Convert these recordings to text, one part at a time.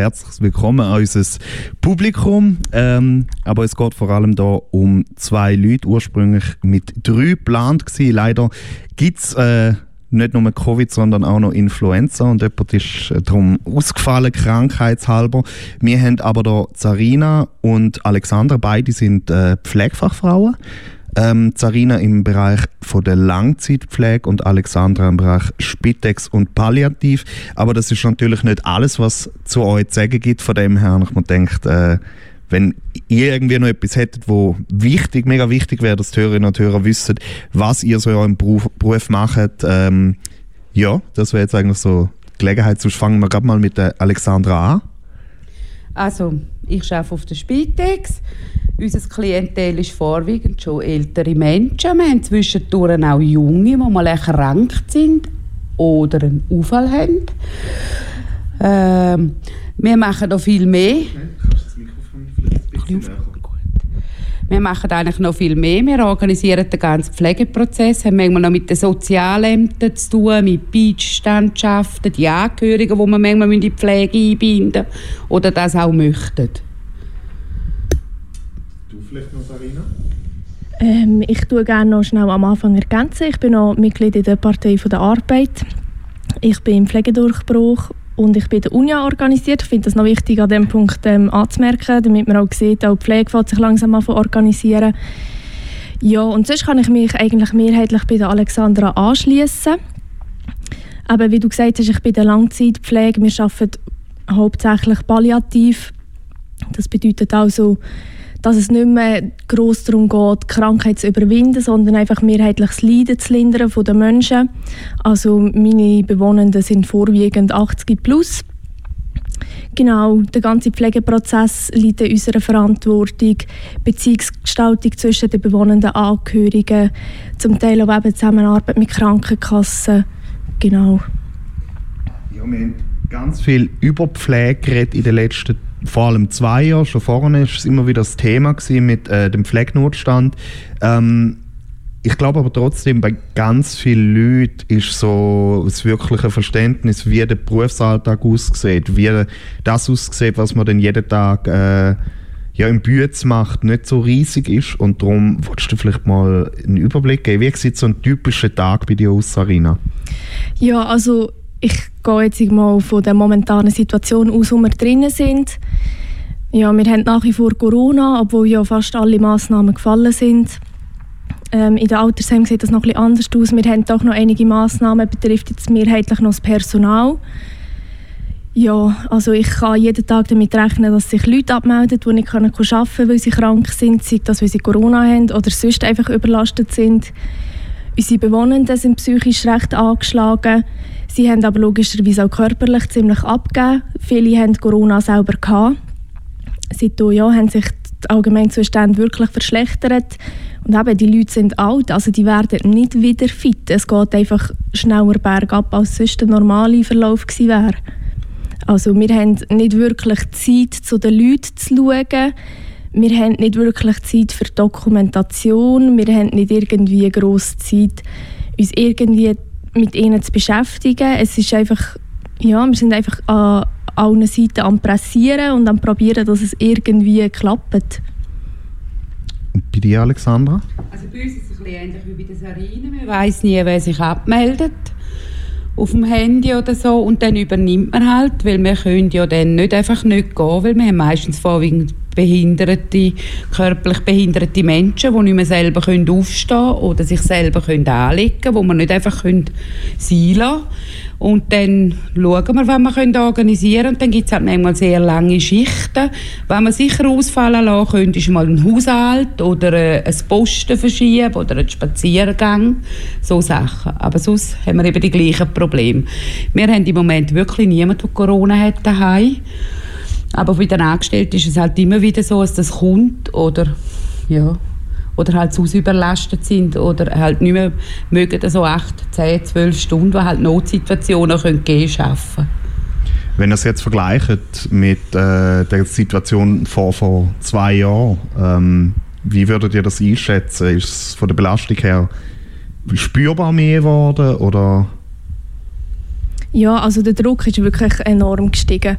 herzliches Willkommen an unser Publikum. Ähm, aber es geht vor allem da um zwei Leute, ursprünglich mit drei geplant gewesen. Leider gibt es äh, nicht nur Covid, sondern auch noch Influenza und jemand ist äh, darum ausgefallen, krankheitshalber. Wir haben aber da Zarina und Alexandra, beide sind äh, Pflegefachfrauen. Ähm, Zarina im Bereich von der Langzeitpflege und Alexandra im Bereich Spitex und Palliativ. Aber das ist natürlich nicht alles, was zu euch zu sagen gibt. Von dem her, ich mir denkt, äh, wenn ihr irgendwie noch etwas hättet, wo wichtig, mega wichtig wäre, dass die Hörerinnen und Hörer wissen, was ihr so in eurem Beruf, Beruf macht, ähm, ja, das wäre jetzt eigentlich so die Gelegenheit. Sonst fangen wir gerade mal mit der Alexandra an. Also, ich arbeite auf der Spitex. Unser Klientel ist vorwiegend schon ältere Menschen. Wir haben zwischendurch auch Junge, die mal erkrankt sind oder einen Unfall haben. Ähm, wir machen noch viel mehr. Wir machen eigentlich noch viel mehr. Wir organisieren den ganzen Pflegeprozess, haben manchmal noch mit den Sozialämtern zu tun, mit Beitstandschaften, die Angehörigen, die man manchmal in die Pflege einbinden oder das auch möchten. Du vielleicht noch, Sarina? Ähm, ich tue gerne noch schnell am Anfang ergänzen. Ich bin noch Mitglied in der Partei der Arbeit. Ich bin im Pflegedurchbruch und ich bin in der UNIA organisiert. Ich finde das noch wichtig, an diesem Punkt ähm, anzumerken, damit man auch sieht, auch die Pflege sich langsam an organisieren. Ja, und sonst kann ich mich eigentlich mehrheitlich bei der Alexandra anschließen. Aber wie du gesagt hast, ich bin in der Langzeitpflege. Wir arbeiten hauptsächlich palliativ. Das bedeutet also, dass es nicht mehr gross darum geht, Krankheit zu überwinden, sondern einfach das Leiden zu lindern von den Menschen. Also meine Bewohnenden sind vorwiegend 80 plus. Genau, der ganze Pflegeprozess liegt in unserer Verantwortung. Beziehungsgestaltung zwischen den bewohnenden Angehörigen, zum Teil auch eben Zusammenarbeit mit Krankenkassen. Genau. Ja, wir haben ganz viel über Pflege in den letzten vor allem zwei Jahren, schon vorne war es immer wieder das Thema mit äh, dem Pflegenotstand. Ähm, ich glaube aber trotzdem, bei ganz vielen Leuten ist so das wirkliche Verständnis, wie der Berufsalltag aussieht, wie das aussieht, was man dann jeden Tag äh, ja, im Bütz macht, nicht so riesig ist. Und darum wolltest du vielleicht mal einen Überblick geben. Wie sieht so ein typischer Tag bei dir aus, Sarina? Ja, also ich gehe jetzt mal von der momentanen Situation aus, wo wir drinnen sind. Ja, wir haben nach wie vor Corona, obwohl ja fast alle Massnahmen gefallen sind. Ähm, in der Altersheim sieht das noch etwas anders aus. Wir haben doch noch einige Massnahmen, betrifft jetzt mehrheitlich noch das Personal. Ja, also ich kann jeden Tag damit rechnen, dass sich Leute abmelden, die nicht arbeiten können, weil sie krank sind, sei das, weil sie Corona haben oder sonst einfach überlastet sind. Unsere Bewohnenden sind psychisch recht angeschlagen. Sie haben aber logischerweise auch körperlich ziemlich abgegeben. Viele haben Corona selber gehabt. Seitdem ja, haben sich die Allgemeinzustände wirklich verschlechtert. Und eben, die Leute sind alt, also die werden nicht wieder fit. Es geht einfach schneller bergab, als sonst der normale Verlauf gewesen wäre. Also wir haben nicht wirklich Zeit, zu den Leuten zu schauen. Wir haben nicht wirklich Zeit für Dokumentation. Wir haben nicht irgendwie grosse Zeit, uns irgendwie mit ihnen zu beschäftigen. Es ist einfach, ja, wir sind einfach an allen Seiten am Pressieren und am Probieren, dass es irgendwie klappt. Und bei dir, Alexandra? Also bei uns ist es ein bisschen ähnlich wie bei der Sarine. Man weiß nie, wer sich abmeldet auf dem Handy oder so und dann übernimmt man halt, weil wir können ja dann nicht einfach nicht gehen, weil wir haben meistens vorwiegend behinderte, körperlich behinderte Menschen, die nicht mehr selber können aufstehen oder sich selber können anlegen können, wo man nicht einfach können sein lassen und dann schauen wir, was wir organisieren können. Dann gibt es halt manchmal sehr lange Schichten. Wenn man sicher ausfallen lassen könnte, ist mal ein Haushalt oder äh, ein Posten verschieben oder ein Spaziergang. So Sachen. Aber sonst haben wir eben die gleichen Probleme. Wir haben im Moment wirklich niemanden, der Corona hat daheim. Aber bei den Angestellten ist es halt immer wieder so, dass das kommt oder ja, oder halt zu überlastet sind oder halt nicht mehr mögen so 8, 10, 12 Stunden, die halt Notsituationen können gehen schaffen. Wenn ihr es jetzt vergleicht mit äh, der Situation vor, vor zwei Jahren, ähm, wie würdet ihr das einschätzen? Ist es von der Belastung her spürbar mehr geworden oder Ja, also der Druck ist wirklich enorm gestiegen.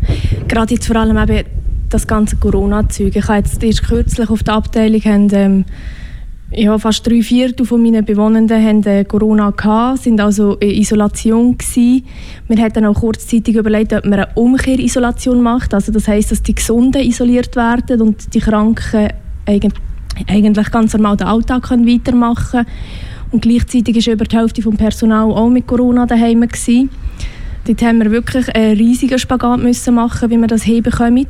Gerade jetzt vor allem eben das ganze Corona-Zeug. Ich habe jetzt erst kürzlich auf der Abteilung haben, ähm, ja, fast drei Viertel von meinen Bewohnenden haben äh, Corona gehabt, sind also in Isolation gewesen. Wir hatten auch kurzzeitig überlegt, ob man eine Umkehrisolation macht, also das heißt, dass die Gesunden isoliert werden und die Kranken eigentlich ganz normal den Alltag können weitermachen können. Und gleichzeitig ist über die Hälfte des Personal auch mit Corona daheim gewesen. Dort haben wir wirklich einen riesigen Spagat müssen machen, wie wir das hinbekommen.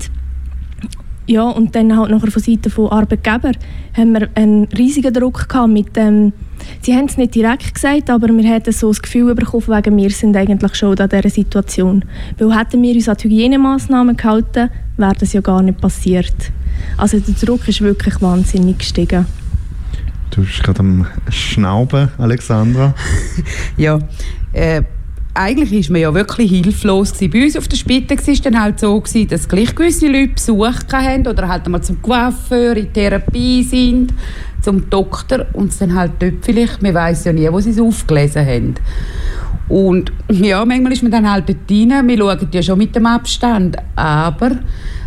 Ja, und dann halt nachher von Seiten von Arbeitgeber haben wir einen riesigen Druck gehabt mit dem, sie haben es nicht direkt gesagt, aber wir hatten so das Gefühl bekommen, wegen wir sind eigentlich schon an dieser Situation. Weil hätten wir uns an die Hygienemaßnahmen gehalten, wäre das ja gar nicht passiert. Also der Druck ist wirklich wahnsinnig gestiegen. Du bist gerade am Schnauben, Alexandra. ja, äh, eigentlich ist man ja wirklich hilflos gewesen. Bei uns auf der Spitze war es dann halt so, gewesen, dass gleich gewisse Leute Besuch hatten oder halt mal zum Coiffeur in Therapie sind, zum Doktor und dann halt dort vielleicht, man weiß ja nie, wo sie es aufgelesen haben. Und ja, manchmal ist man dann halt dort rein, wir schauen ja schon mit dem Abstand, aber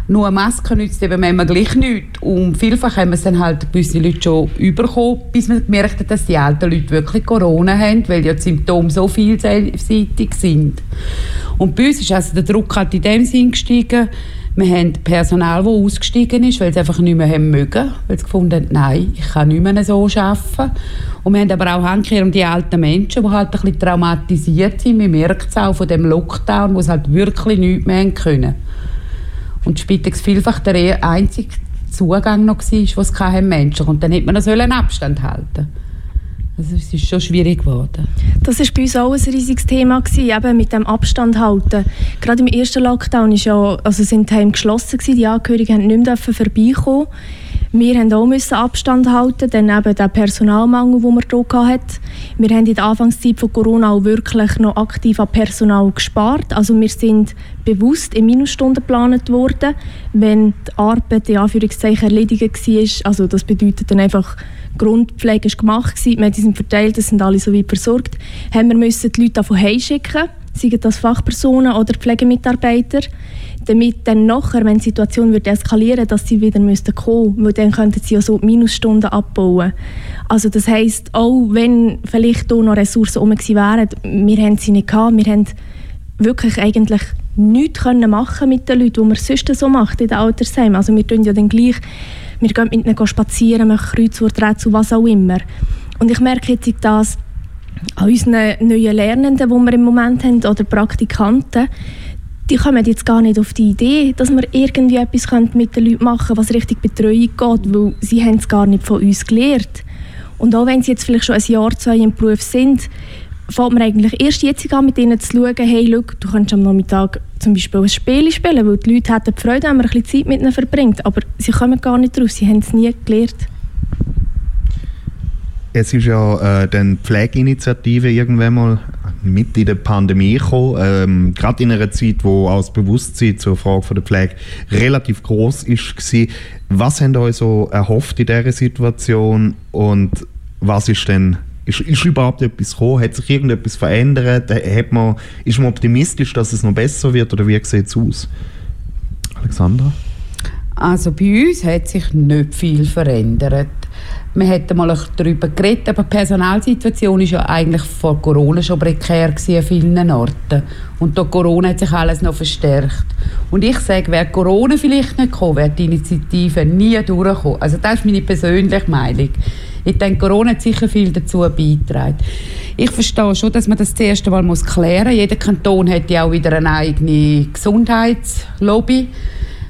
nur eine Maske nützt eben manchmal gleich nichts. Und vielfach haben wir es dann halt gewisse Leute schon überkommen, bis man gemerkt hat, dass die alten Leute wirklich Corona haben, weil ja die Symptome so vielseitig sind. Und bei uns ist also der Druck halt in dem Sinn gestiegen, wir haben Personal, das ausgestiegen ist, weil sie einfach nicht mehr haben mögen, weil sie gefunden haben, nein, ich kann nicht mehr so arbeiten. Und wir haben aber auch Handkehr um die alten Menschen, die halt ein bisschen traumatisiert sind. Man merkt es auch von dem Lockdown, wo sie halt wirklich nichts mehr können. Und Spitex vielfach der einzige Zugang noch war, was kein Mensch Und dann hätte man einen Abstand halten also es ist schon schwierig geworden. Das war bei uns auch ein riesiges Thema, gewesen, eben mit dem Abstand halten. Gerade im ersten Lockdown ist ja, also sind die Heime geschlossen, gewesen, die Angehörigen durften nicht mehr vorbeikommen. Wir mussten auch Abstand halten, dann eben der Personalmangel, den wir hier hatten. Wir haben in der Anfangszeit von Corona auch wirklich noch aktiv an Personal gespart. Also wir sind bewusst in Minusstunden geplant worden, wenn die Arbeit in Anführungszeichen erledigt war. Also das bedeutet dann einfach, Grundpflege ist gemacht wir sind verteilt, es sind alle so weit versorgt, haben wir müssen die Leute davon heimschicken, seien das Fachpersonen oder Pflegemitarbeiter damit dann nachher, wenn die Situation wird eskalieren dass sie wieder müssten weil dann könnten sie ja so Minusstunden abbauen. Also das heisst, auch wenn vielleicht auch noch Ressourcen um gewesen wären, wir haben sie nicht gehabt, wir haben wirklich eigentlich nichts können machen mit den Leuten, die man sonst so macht in den Altersheimen. Also wir tun ja dann gleich, wir gehen mit ihnen spazieren, machen Kreuzworträtsel, was auch immer. Und ich merke jetzt das an unseren neuen Lernenden, die wir im Moment haben, oder Praktikanten, die kommen jetzt gar nicht auf die Idee, dass wir irgendwie etwas mit den Leuten machen können, was Richtung Betreuung geht, weil sie haben es gar nicht von uns gelernt. Und auch wenn sie jetzt vielleicht schon ein Jahr, zwei im Beruf sind, fängt man eigentlich erst jetzt an, mit ihnen zu schauen, hey, look, du kannst am Nachmittag zum Beispiel ein Spiel spielen, weil die Leute hätten die Freude, wenn man ein bisschen Zeit mit ihnen verbringt, aber sie kommen gar nicht drauf, sie haben es nie gelernt. Es ist ja äh, dann Pflegeinitiative irgendwann mal mit in der Pandemie gekommen, ähm, gerade in einer Zeit, wo auch das Bewusstsein zur Frage der Pflege relativ groß ist war. Was habt ihr euch so erhofft in dieser Situation und was ist denn ist, ist überhaupt etwas gekommen? Hat sich irgendetwas verändert? Hat man, ist man optimistisch, dass es noch besser wird oder wie sieht es aus? Alexandra? Also bei uns hat sich nicht viel verändert. Wir hätten mal darüber geredet, aber die Personalsituation war ja eigentlich vor Corona schon prekär an vielen Orten. Und durch Corona hat sich alles noch verstärkt. Und ich sage, wäre Corona vielleicht nicht gekommen, wäre die Initiative nie durchgekommen. Also das ist meine persönliche Meinung. Ich denke, Corona hat sicher viel dazu beigetragen. Ich verstehe schon, dass man das zuerst einmal klären muss. Jeder Kanton hat ja auch wieder eine eigene Gesundheitslobby.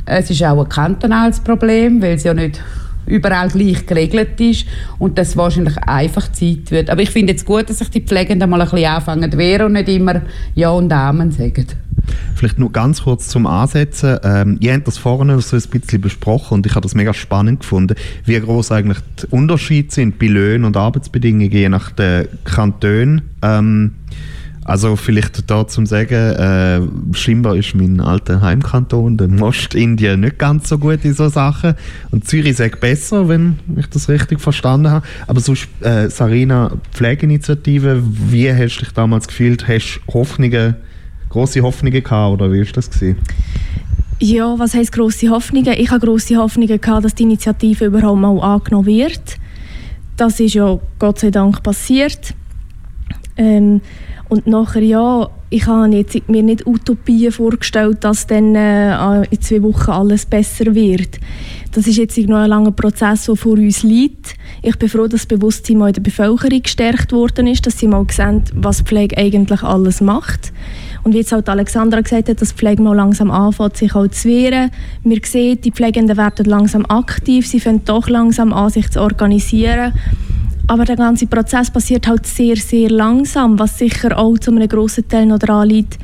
Es ist auch ein kantonales Problem, weil es ja nicht überall gleich geregelt ist und das wahrscheinlich einfach Zeit wird. Aber ich finde es gut, dass sich die Pflegenden mal ein bisschen anfangen zu wehren und nicht immer Ja und Amen sagen. Vielleicht nur ganz kurz zum Ansetzen. Ähm, ihr habt das vorhin so ein bisschen besprochen und ich habe das mega spannend gefunden, wie groß eigentlich die Unterschiede sind bei Löhnen und Arbeitsbedingungen je nach den Kantonen. Ähm, also vielleicht da zum Sagen, äh, scheinbar ist mein alter Heimkanton, der Ostindien, nicht ganz so gut in so Sachen. Und Zürich sagt besser, wenn ich das richtig verstanden habe. Aber so äh, Sarina, Pflegeinitiative, wie hast du dich damals gefühlt? Hast du Hoffnungen große Hoffnungen gehabt oder wie war das? Gewesen? Ja, was heisst grosse Hoffnungen? Ich habe grosse Hoffnungen gehabt, dass die Initiative überhaupt mal angenommen wird. Das ist ja Gott sei Dank passiert. Ähm, und nachher, ja, ich habe jetzt mir nicht Utopien vorgestellt, dass dann äh, in zwei Wochen alles besser wird. Das ist jetzt noch ein langer Prozess, der vor uns liegt. Ich bin froh, dass das Bewusstsein mal in der Bevölkerung gestärkt worden ist, dass sie mal sehen, was Pflege eigentlich alles macht. Und wie jetzt halt Alexandra gesagt hat, dass die Pflege mal langsam anfängt, sich auch zu wehren. Wir sehen, die Pflegenden werden langsam aktiv, sie fangen doch langsam an, sich zu organisieren. Aber der ganze Prozess passiert halt sehr, sehr langsam, was sicher auch zu einem grossen Teil noch daran liegt,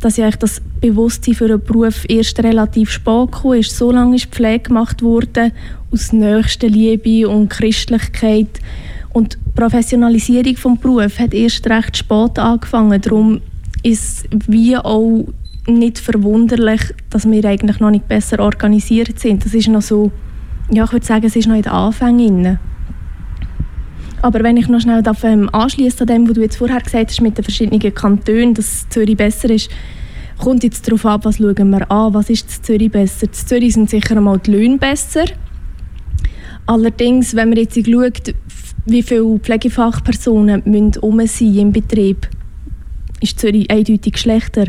dass ja das Bewusstsein für einen Beruf erst relativ spät gekommen ist. So lange ist Pflege gemacht worden aus nächster Liebe und Christlichkeit. Und die Professionalisierung des Berufs hat erst recht spät angefangen. Darum ist wie auch nicht verwunderlich, dass wir eigentlich noch nicht besser organisiert sind. Das ist noch so, ja, ich würde sagen, es ist noch in den Anfängen. Aber wenn ich noch schnell ähm, anschließe an dem, was du jetzt vorher gesagt hast mit den verschiedenen Kantonen, dass Zürich besser ist, kommt jetzt darauf ab, was schauen wir an, was ist in Zürich besser. In Zürich sind sicher einmal die Löhne besser. Allerdings, wenn man jetzt schaut, wie viele Pflegefachpersonen müssen um sein im Betrieb, ist Zürich eindeutig schlechter.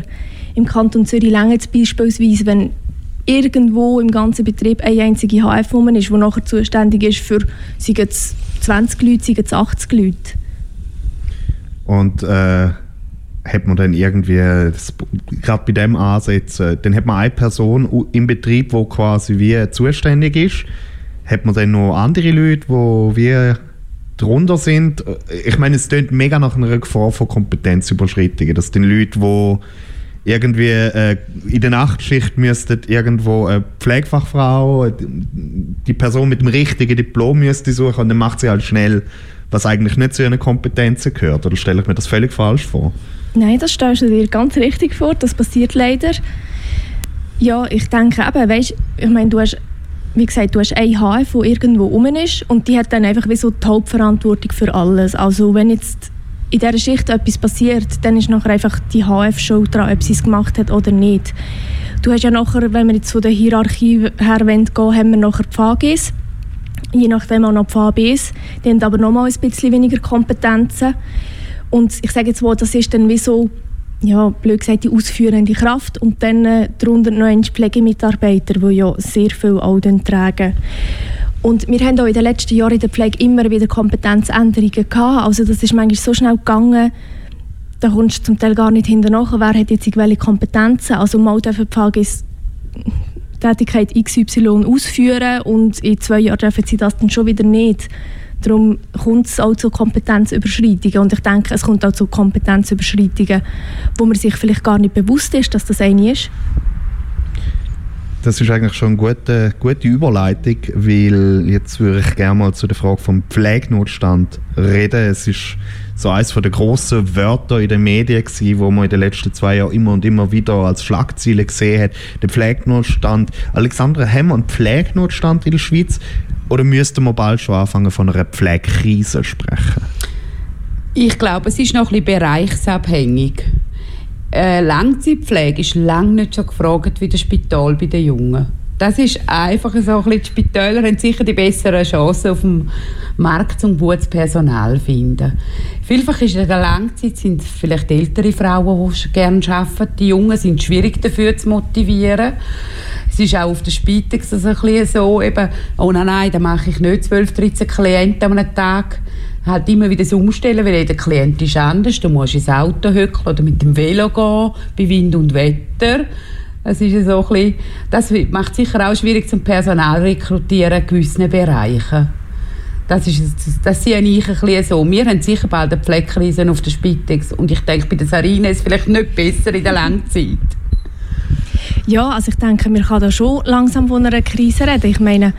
Im Kanton Zürich länger es beispielsweise, wenn irgendwo im ganzen Betrieb eine einzige HF ist, die nachher zuständig ist für sei es 20 Leute, sei es 80 Leute. Und äh, hat man dann irgendwie, gerade bei dem Ansatz, äh, dann hat man eine Person im Betrieb, die quasi wie zuständig ist. Hat man dann noch andere Leute, die wie drunter sind? Ich meine, es klingt mega nach einer Gefahr von Kompetenzüberschreitungen, dass die Leute, die irgendwie äh, in der Nachtschicht müsste irgendwo eine Pflegefachfrau, die Person mit dem richtigen Diplom müsste suchen und dann macht sie halt schnell, was eigentlich nicht zu ihren Kompetenzen gehört. Oder stelle ich mir das völlig falsch vor? Nein, das stellst du dir ganz richtig vor. Das passiert leider. Ja, ich denke eben, weißt, ich meine, du hast wie gesagt, du hast einen HF, der irgendwo rum ist und die hat dann einfach wie so die Hauptverantwortung für alles. Also wenn jetzt in dieser Schicht etwas passiert, dann ist nachher einfach die HF schuld daran, ob sie es gemacht hat oder nicht. Du hast ja nachher, wenn wir jetzt von der Hierarchie her gehen, haben wir nachher die VGs, je nachdem auch noch die VBs. Die haben aber nochmal ein bisschen weniger Kompetenzen. Und ich sage jetzt mal, das ist dann wie so, ja, blöd gesagt, die ausführende Kraft und dann äh, darunter noch ein Pflegemitarbeiter, die ja sehr viel auch tragen. Und wir haben auch in den letzten Jahren in der Pflege immer wieder Kompetenzänderungen gehabt. Also das ist manchmal so schnell gegangen, da kommst du zum Teil gar nicht hinterher, wer hat jetzt welche Kompetenzen. Also mal dürfen die VGs Tätigkeit XY ausführen und in zwei Jahren dürfen sie das dann schon wieder nicht. Darum kommt es auch zu Kompetenzüberschreitungen und ich denke, es kommt auch zu Kompetenzüberschreitungen, wo man sich vielleicht gar nicht bewusst ist, dass das eine ist. Das ist eigentlich schon eine gute, gute Überleitung, weil jetzt würde ich gerne mal zu der Frage vom Pflegenotstand reden. Es ist so eines der grossen Wörter in den Medien gewesen, wo man in den letzten zwei Jahren immer und immer wieder als Schlagziele gesehen hat. Der Pflegenotstand. Alexandra, haben wir einen Pflegenotstand in der Schweiz oder müssten wir bald schon anfangen von einer Pflegekrise sprechen? Ich glaube, es ist noch ein bisschen bereichsabhängig äh, Langzeitpflege ist lange nicht so gefragt wie das Spital bei den Jungen. Das ist einfach so ein bisschen, die Spitäler haben sicher die besseren Chancen auf dem Markt um gutes Personal zu finden. Vielfach ist in der Langzeit sind vielleicht ältere Frauen, die gerne arbeiten. Die Jungen sind schwierig dafür zu motivieren. Es ist auch auf der Spitex so, eben, oh nein, nein, da mache ich nicht 12, 13 Klienten einem Tag halt immer wieder so umstellen, weil jeder Klient ist anders. Du musst ins Auto hücken oder mit dem Velo gehen, bei Wind und Wetter. Das, ist so ein bisschen, das macht sicher auch schwierig zum Personal rekrutieren in gewissen Bereichen. Das, ist, das sehe ich ein bisschen so. Wir haben sicher bald eine Pflegekrise auf der Spitex und ich denke, bei der Sarine ist es vielleicht nicht besser in der Langzeit. Ja, also ich denke, wir können da schon langsam von einer Krise reden. Ich meine,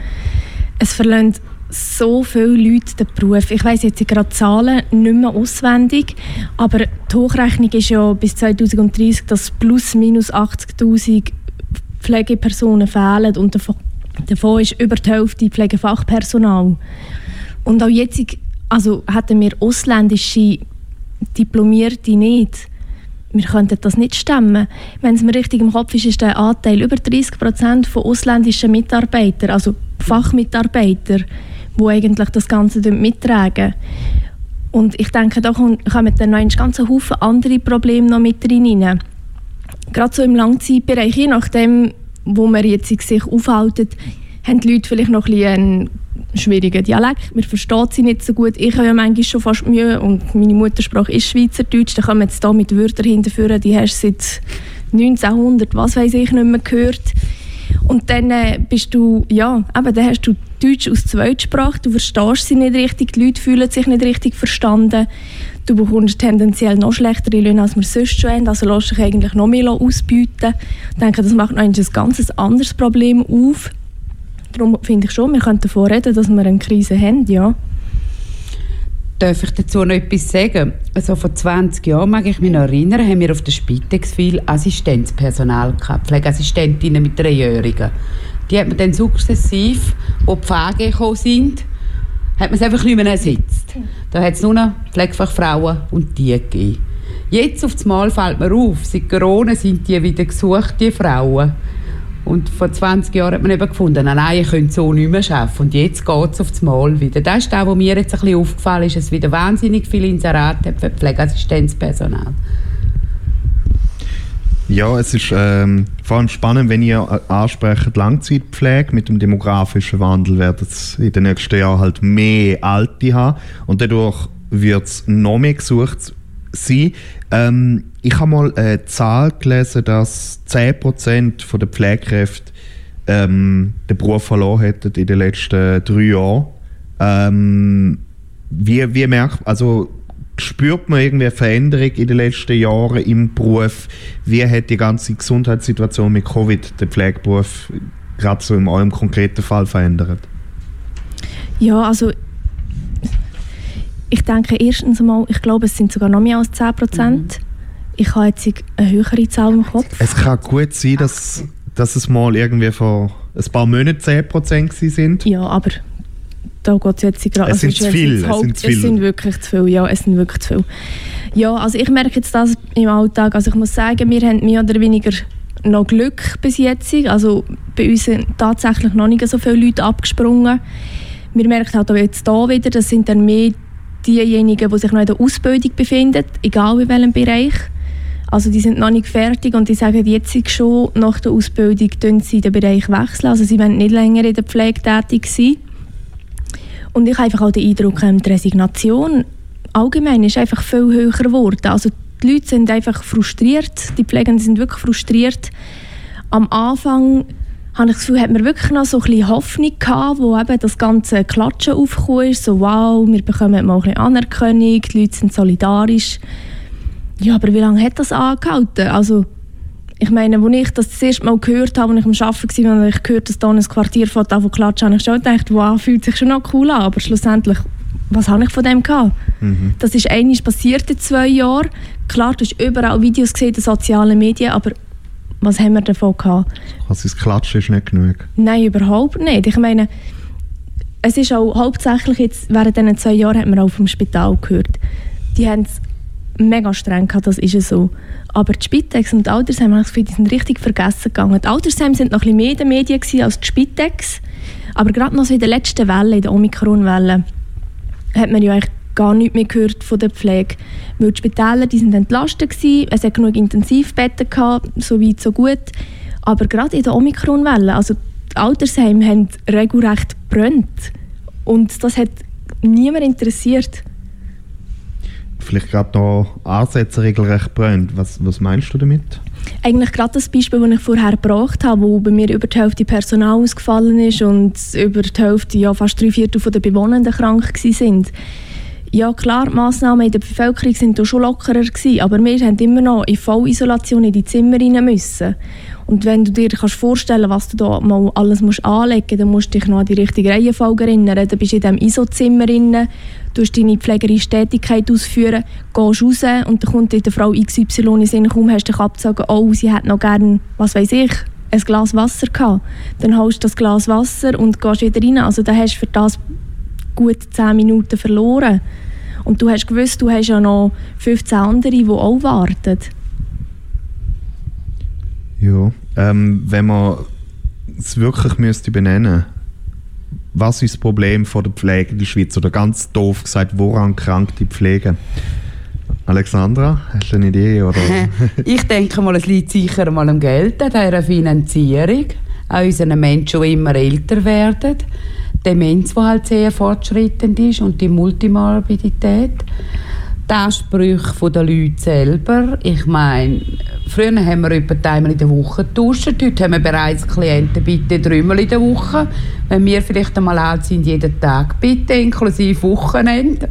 es verlangt so viele Leute den Beruf. Ich weiß jetzt gerade Zahlen nicht mehr auswendig, aber die Hochrechnung ist ja bis 2030, dass plus minus 80'000 Pflegepersonen fehlen und davon, davon ist über die Hälfte Pflegefachpersonal. Und auch jetzt also hatten wir ausländische Diplomierte nicht. wir könnten das nicht stemmen. Wenn es mir richtig im Kopf ist, ist der Anteil über 30 Prozent von ausländischen Mitarbeitern, also Fachmitarbeiter, die eigentlich das Ganze mittragen. Und ich denke, da kommen dann noch ein ganzer Haufen andere Probleme noch mit rein. Gerade so im Langzeitbereich, je nachdem, wo man jetzt sich aufhalten, haben die Leute vielleicht noch ein einen schwierigen Dialekt. Man versteht sie nicht so gut. Ich habe ja manchmal schon fast Mühe und meine Muttersprache ist Schweizerdeutsch. Da kommen jetzt da mit Wörtern hinterführen, die hast du seit 1900, was weiß ich, nicht mehr gehört. Und dann äh, bist du, ja, eben, dann hast du Deutsch aus Zweitsprache, du verstehst sie nicht richtig, die Leute fühlen sich nicht richtig verstanden. Du bekommst tendenziell noch schlechtere Löhne, als wir sonst schon haben, also lässt dich eigentlich noch mehr ausbieten. Ich denke, das macht noch ein ganz anderes Problem auf. Darum finde ich schon, wir könnten davon reden, dass wir eine Krise haben, ja. Darf ich dazu noch etwas sagen? Also vor 20 Jahren, mag ich mich noch erinnern, haben wir auf der Spitex viel Assistenzpersonal gehabt, Pflegeassistentinnen mit Dreijährigen. Die hat man dann sukzessiv, wo die Pflege gekommen sind, hat man es einfach nicht mehr ersetzt. Da hat es nur noch Pflegefachfrauen und die gegeben. Jetzt auf das Mal fällt mir auf, seit Corona sind die wieder gesucht, die Frauen. Und vor 20 Jahren hat man eben gefunden, nein, ich könnte so nicht mehr arbeiten. Und jetzt geht es auf das Mal wieder. Das ist das, was mir jetzt ein bisschen aufgefallen ist, dass es wieder wahnsinnig viele Inserate für Pflegeassistenzpersonal. Ja, es ist ähm, vor allem spannend, wenn ihr ansprecht Langzeitpflege mit dem demografischen Wandel werden es in den nächsten Jahren halt mehr Alte haben und dadurch wird es noch mehr gesucht sein. Ähm, ich habe mal eine Zahl gelesen, dass 10% der Pflegekräfte ähm, den Beruf verloren hätten in den letzten drei Jahren. Ähm, wie, wie merkt, also spürt man irgendwie eine Veränderung in den letzten Jahren im Beruf? Wie hat die ganze Gesundheitssituation mit Covid den Pflegeberuf gerade so in eurem konkreten Fall verändert? Ja, also ich denke erstens einmal, ich glaube, es sind sogar noch mehr als 10 Prozent. Mhm. Ich habe jetzt eine höhere Zahl im Kopf. Es kann gut sein, dass, dass es mal irgendwie vor ein paar Monaten 10 Prozent sind. Ja, aber geht es jetzt gerade... Es sind zu viel. Es, sind, es sind wirklich zu viel, ja, es sind wirklich zu viel. Ja, also ich merke jetzt das im Alltag. Also ich muss sagen, wir haben mehr oder weniger noch Glück bis jetzt. Also bei uns sind tatsächlich noch nicht so viele Leute abgesprungen. Wir merken halt auch jetzt hier wieder, das sind dann mehr diejenigen, die sich noch in der Ausbildung befinden, egal in welchem Bereich. Also die sind noch nicht fertig und die sagen jetzt schon, nach der Ausbildung wechseln sie den Bereich wechseln. Also sie wollen nicht länger in der Pflege tätig sein. Und ich habe einfach auch den Eindruck, ähm, die Resignation allgemein ist einfach viel höher geworden. Also die Leute sind einfach frustriert, die Pflegenden sind wirklich frustriert. Am Anfang habe ich das Gefühl, hat man wirklich noch so ein bisschen Hoffnung gehabt, wo eben das ganze Klatschen aufgekommen ist, so wow, wir bekommen mal ein Anerkennung, die Leute sind solidarisch. Ja, aber wie lange hat das angehalten? Also, ich meine, als ich das das erste Mal gehört habe, als ich am Arbeiten war, und ich gehört, dass da ein Quartier von da klatschen, habe ich schon gedacht, wow, fühlt sich schon noch cool an, aber schlussendlich, was habe ich von dem gehabt? Mhm. Das ist einiges passiert in zwei Jahren. Klar, du hast überall Videos gesehen in den sozialen Medien, aber was haben wir davon gehabt? Also das Klatschen ist nicht genug? Nein, überhaupt nicht. Ich meine, es ist auch hauptsächlich jetzt, während diesen zwei Jahren hat man auch vom Spital gehört, die haben es mega streng gehabt, das ist so. Aber die Spitex und die Altersheim, habe ich das die sind richtig vergessen gegangen. Die Altersheim sind noch ein bisschen mehr in den Medien als die Spitex. Aber gerade noch so in der letzten Welle, in der Omikron-Welle, hat man ja eigentlich gar nichts mehr gehört von der Pflege. Weil die Spitäler die sind entlastet gewesen, es hat genug Intensivbetten gehabt, so weit, so gut. Aber gerade in der Omikron-Welle, also die Altersheime haben regelrecht brennt. Und das hat niemand interessiert. Vielleicht gerade noch Ansätze regelrecht brennt. Was, was meinst du damit? Eigentlich gerade das Beispiel, das ich vorher gebracht habe, wo bei mir über die Hälfte Personal ausgefallen ist und über die Hälfte, ja fast drei Viertel der Bewohnenden krank waren. Ja klar, die Massnahmen in der Bevölkerung sind schon lockerer gewesen, aber wir haben immer noch in Vollisolation in die Zimmer rein müssen. Und wenn du dir kannst vorstellen was du da mal alles musst anlegen musst, dann musst du dich noch an die richtige Reihenfolge erinnern. Dann bist du in diesem ISO-Zimmer du deine pflegerische Tätigkeit ausführen, gehst raus und dann kommt die Frau XY in den Sinn, kaum hast dich abgezogen, oh, sie hat noch gerne, was weiß ich, ein Glas Wasser gehabt. Dann holst du das Glas Wasser und gehst wieder rein. Also dann hast du für das gut 10 Minuten verloren. Und du hast gewusst, du hast ja noch 15 andere, die auch warten. Ja, ähm, wenn man es wirklich müsste benennen was ist das Problem von der Pflege in der Schweiz? Oder ganz doof gesagt, woran krankt die Pflege? Alexandra, hast du eine Idee? Oder? ich denke mal, es liegt sicher mal am Geld, an dieser Finanzierung, an unseren Menschen, die immer älter werden, Demenz, die halt sehr fortschreitend ist und die Multimorbidität. Die Ansprüche der Leute selber. Ich meine, früher haben wir etwa einmal in der Woche getauscht. Heute haben wir bereits Klienten bitte dreimal in der Woche. Wenn wir vielleicht einmal alt sind, jeden Tag bitte, inklusive Wochenende.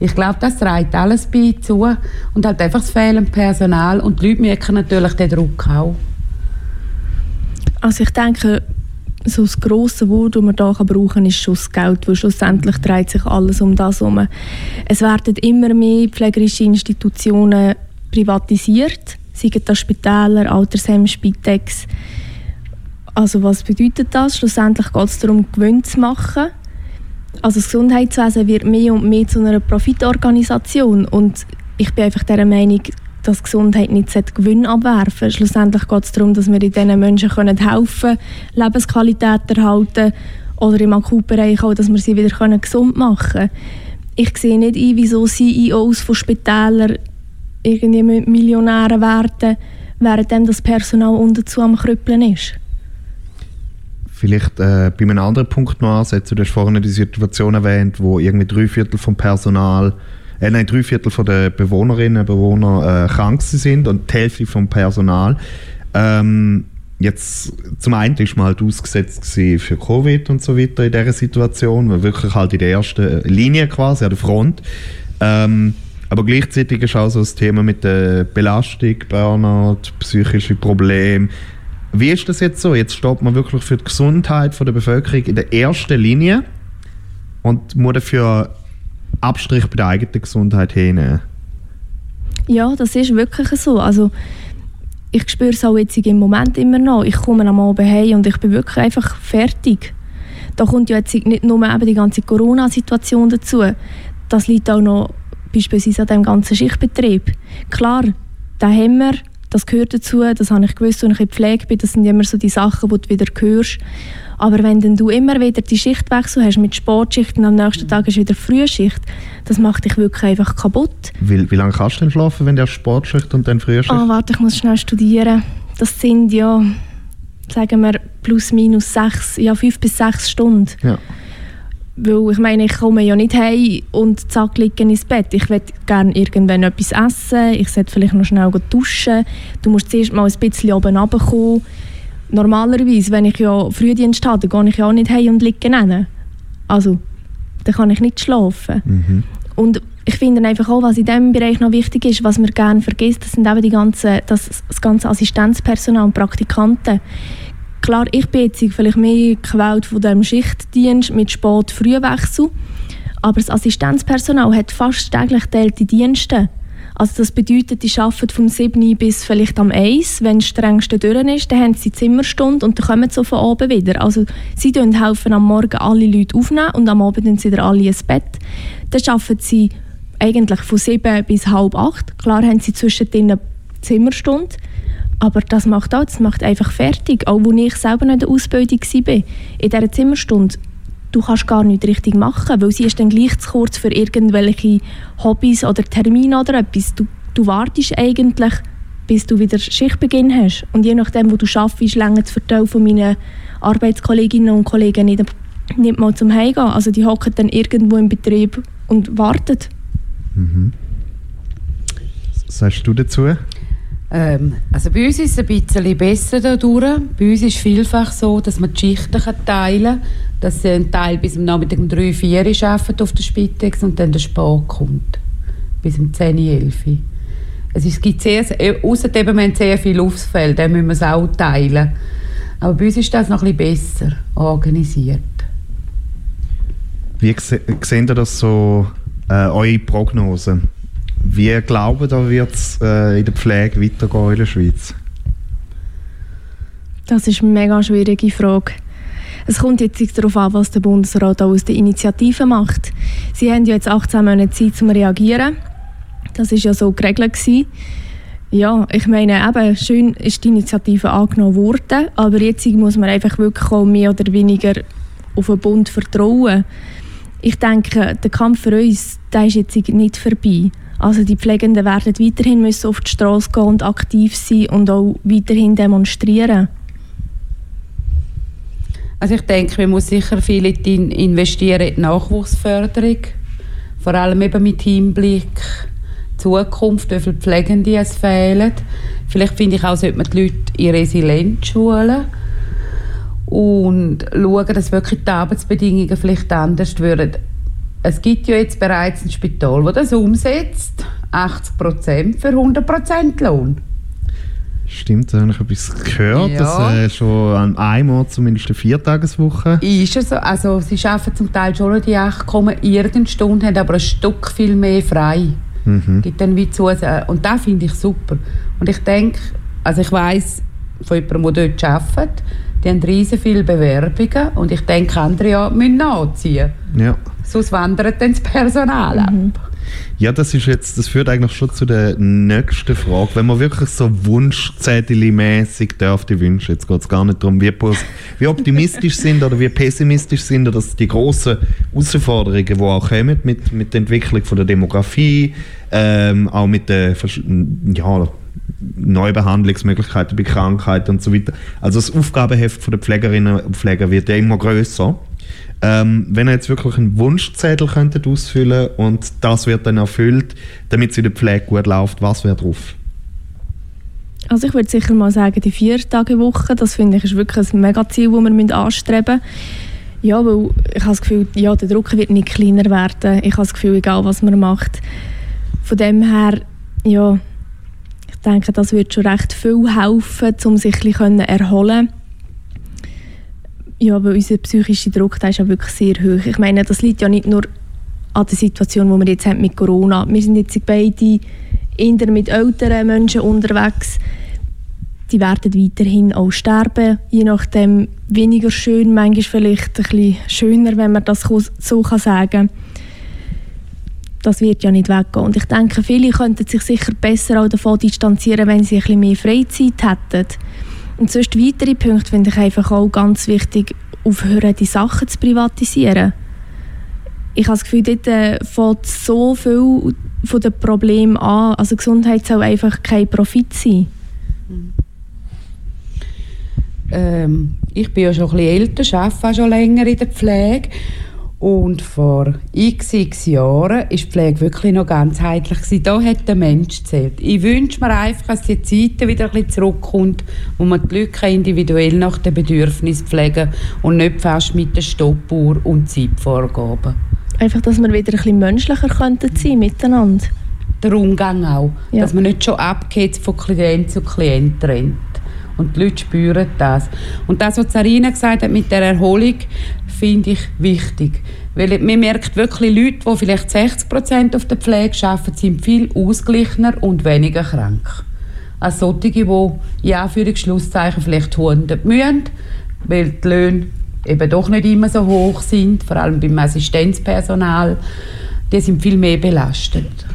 Ich glaube, das trägt alles bei zu. Und halt einfach das fehlende Personal. Und die Leute merken natürlich den Druck auch. Also ich denke, so das grosse Wort, das man hier brauchen kann, ist schon das Geld, weil schlussendlich dreht sich alles um das herum. Es werden immer mehr pflegerische Institutionen privatisiert, seien das Spitäler, Altersheim, Spitex. Also was bedeutet das? Schlussendlich geht es darum, Gewinn zu machen. Also das Gesundheitswesen wird mehr und mehr zu einer Profitorganisation und ich bin einfach der Meinung, dass Gesundheit nicht Gewinn abwerfen sollte. Schlussendlich geht es darum, dass wir diesen Menschen helfen können, Lebensqualität erhalten oder im Akutbereich auch, dass wir sie wieder gesund machen können. Ich sehe nicht ein, wieso CEOs von Spitälern irgendwie Millionäre werden, während das Personal unten am Krüppeln ist. Vielleicht äh, bei einem anderen Punkt noch ansetzen. Du hast vorhin die Situation erwähnt, wo irgendwie drei Viertel vom Personal äh, nein, drei Viertel der Bewohnerinnen und Bewohner äh, krank sind und die Hälfte vom Personal. Ähm, jetzt zum einen ist man halt ausgesetzt für Covid und so weiter in dieser Situation, weil wirklich halt in der ersten Linie quasi an der Front. Ähm, aber gleichzeitig ist auch so das Thema mit der Belastung, Burnout, psychische Probleme. Wie ist das jetzt so? Jetzt steht man wirklich für die Gesundheit der Bevölkerung in der ersten Linie und muss dafür Abstrich bei der eigenen Gesundheit hinnehmen. Ja, das ist wirklich so. Also, ich spüre es auch jetzt im Moment immer noch. Ich komme am Abend heim und ich bin wirklich einfach fertig. Da kommt ja jetzt nicht nur eben die ganze Corona-Situation dazu. Das liegt auch noch beispielsweise an dem ganzen Schichtbetrieb. Klar, da haben wir, das gehört dazu, das habe ich gewusst, als ich in Pflege bin, das sind immer so die Sachen, die du wieder hörst. Aber wenn dann du immer wieder die Schichtwechsel hast mit Sportschicht und am nächsten Tag ist wieder Frühschicht, das macht dich wirklich einfach kaputt. Wie, wie lange kannst du denn schlafen, wenn du Sportschicht und dann Frühschicht? Ah, oh, warte, ich muss schnell studieren. Das sind ja, sagen wir, plus minus sechs, ja fünf bis sechs Stunden. Ja. Weil ich meine, ich komme ja nicht heim und zack, liege ins Bett. Ich möchte gerne irgendwann etwas essen, ich sollte vielleicht noch schnell duschen. Du musst zuerst mal ein bisschen oben runterkommen normalerweise, wenn ich ja Frühdienst habe, dann gehe ich ja auch nicht heim und liege rein. Also, dann kann ich nicht schlafen. Mhm. Und ich finde einfach auch, was in diesem Bereich noch wichtig ist, was man gerne vergisst, das sind eben die ganze, das, das ganze Assistenzpersonal und Praktikanten. Klar, ich bin jetzt vielleicht mehr gewählt von dem Schichtdienst mit Spät-Frühwechsel, aber das Assistenzpersonal hat fast täglich teilte Dienste. Also das bedeutet, die arbeiten vom 7 bis vielleicht am 1. Wenn das strengste durch ist, dann haben sie Zimmerstunde und dann kommen sie von oben wieder. Also sie helfen am Morgen alle Leute aufnehmen und am Abend dann sie wieder alle ins Bett. Dann arbeiten sie eigentlich von 7 bis halb 8. Klar haben sie zwischendrin Zimmerstunde. Aber das macht auch, das macht einfach fertig. Auch als ich selber noch in der Ausbildung war, in dieser Zimmerstunde du kannst gar nicht richtig machen, weil sie ist dann gleich zu kurz für irgendwelche Hobbys oder Termine oder etwas. Du, du wartest eigentlich, bis du wieder Schichtbeginn hast. Und je nachdem, wo du arbeitest, länger zu verteilen von meinen Arbeitskolleginnen und Kollegen nicht, nicht mal zum Heimgehen. Also die hocken dann irgendwo im Betrieb und warten. Mhm. Was sagst du dazu? Ähm, also bei uns ist es ein bisschen besser dadurch. Bei uns ist es vielfach so, dass man die Schichten teilen kann. Dass ein Teil bis am Nachmittag um 3, 4 arbeitet auf der Spitex und dann der Sport kommt. Bis um 10, 11 also es gibt sehr, außerdem wir haben sehr viel Aufsfeld, dann müssen wir es auch teilen. Aber bei uns ist das noch ein bisschen besser organisiert. Wie sehen ihr das so, äh, eure Prognosen? Wie glauben da wird es äh, in der Pflege weitergehen in der Schweiz? Das ist eine mega schwierige Frage. Es kommt jetzt darauf an, was der Bundesrat aus der Initiative macht. Sie haben ja jetzt 18 Monate Zeit zum Reagieren. Das ist ja so geregelt gewesen. Ja, ich meine, eben, schön ist die Initiative angenommen worden, aber jetzt muss man einfach wirklich auch mehr oder weniger auf den Bund vertrauen. Ich denke, der Kampf für uns, der ist jetzt nicht vorbei. Also die Pflegenden werden weiterhin müssen auf die Straße gehen und aktiv sein und auch weiterhin demonstrieren. Also ich denke, man muss sicher viel investieren in die Nachwuchsförderung, vor allem eben mit Hinblick Zukunft, wie viele Pflegende es fehlen. Vielleicht finde ich auch, sollte man die Leute in Resilienz schulen und schauen, dass wirklich die Arbeitsbedingungen vielleicht anders würden. Es gibt ja jetzt bereits ein Spital, das das umsetzt, 80% für 100% Lohn. Stimmt, da habe ich etwas gehört, ja. dass äh, schon an einem zumindest eine Viertageswoche. Ist es so. Also sie arbeiten zum Teil schon die 8, irgendeine Stunde, haben aber ein Stück viel mehr frei. Mhm. Gibt dann wie zu, und das finde ich super. Und ich denke, also ich weiß von jemandem, der dort arbeitet, die haben riesen viele Bewerbungen und ich denke, andere ja, müssen nachziehen. Ja. Sonst wandert dann das Personal ab. Mhm. Ja, das ist jetzt, das führt eigentlich schon zu der nächsten Frage. Wenn man wirklich so Wunschzettel-mäßig darf, die Wünsche, jetzt geht es gar nicht darum, wie, wie optimistisch sind oder wie pessimistisch sind oder die grossen Herausforderungen, die auch kommen mit, mit der Entwicklung von der Demografie, ähm, auch mit den ja, Neubehandlungsmöglichkeiten bei Krankheiten und so weiter. Also das Aufgabenheft der Pflegerinnen und Pfleger wird ja immer größer. Ähm, wenn ihr jetzt wirklich einen Wunschzettel könntet ausfüllen und das wird dann erfüllt, damit es in der Pflege gut läuft, was wäre drauf? Also ich würde sicher mal sagen, die vier Tage Woche, das finde ich ist wirklich ein mega Ziel, das wir anstreben müssen. Ja, weil ich habe das Gefühl, ja, der Druck wird nicht kleiner werden. Ich habe das Gefühl, egal was man macht. Von dem her, ja, ich denke, das wird schon recht viel helfen, um sich ein bisschen erholen können ja, weil unser psychischer Druck ist ja wirklich sehr hoch. Ich meine, das liegt ja nicht nur an der Situation, die wir jetzt haben mit Corona. Wir sind jetzt beide eher mit älteren Menschen unterwegs. Die werden weiterhin auch sterben, je nachdem weniger schön, manchmal vielleicht ein bisschen schöner, wenn man das so sagen kann. Das wird ja nicht weggehen. Und ich denke, viele könnten sich sicher besser auch davon distanzieren, wenn sie ein bisschen mehr Freizeit hätten. Und sonst weitere Punkte finde ich einfach auch ganz wichtig, aufhören, die Sachen zu privatisieren. Ich habe das Gefühl, dort äh, fängt so viel von den Problemen an. Also Gesundheit soll einfach kein Profit sein. Ähm, ich bin ja schon ein bisschen älter, arbeite schon länger in der Pflege und vor x, x Jahren war die Pflege wirklich noch ganzheitlich. Gewesen. Da hat der Mensch zählt. Ich wünsche mir einfach, dass die Zeit wieder ein bisschen zurückkommt, wo man die Leute individuell nach den Bedürfnissen pflegen und nicht fast mit der Stoppuhr und Zeitvorgaben. Einfach, dass wir wieder ein bisschen menschlicher könnten sein miteinander. Der Umgang auch. Ja. Dass man nicht schon abgeht von Klient zu Klient trennt. Und die Leute spüren das. Und das, was Sarina gesagt hat mit der Erholung, finde ich wichtig. Weil man merkt wirklich, Leute, die vielleicht 60 Prozent auf der Pflege arbeiten, sind viel ausgeglichener und weniger krank. Als solche, die in Anführungsschlusszeichen vielleicht 100 mühen, weil die Löhne eben doch nicht immer so hoch sind, vor allem beim Assistenzpersonal, die sind viel mehr belastet.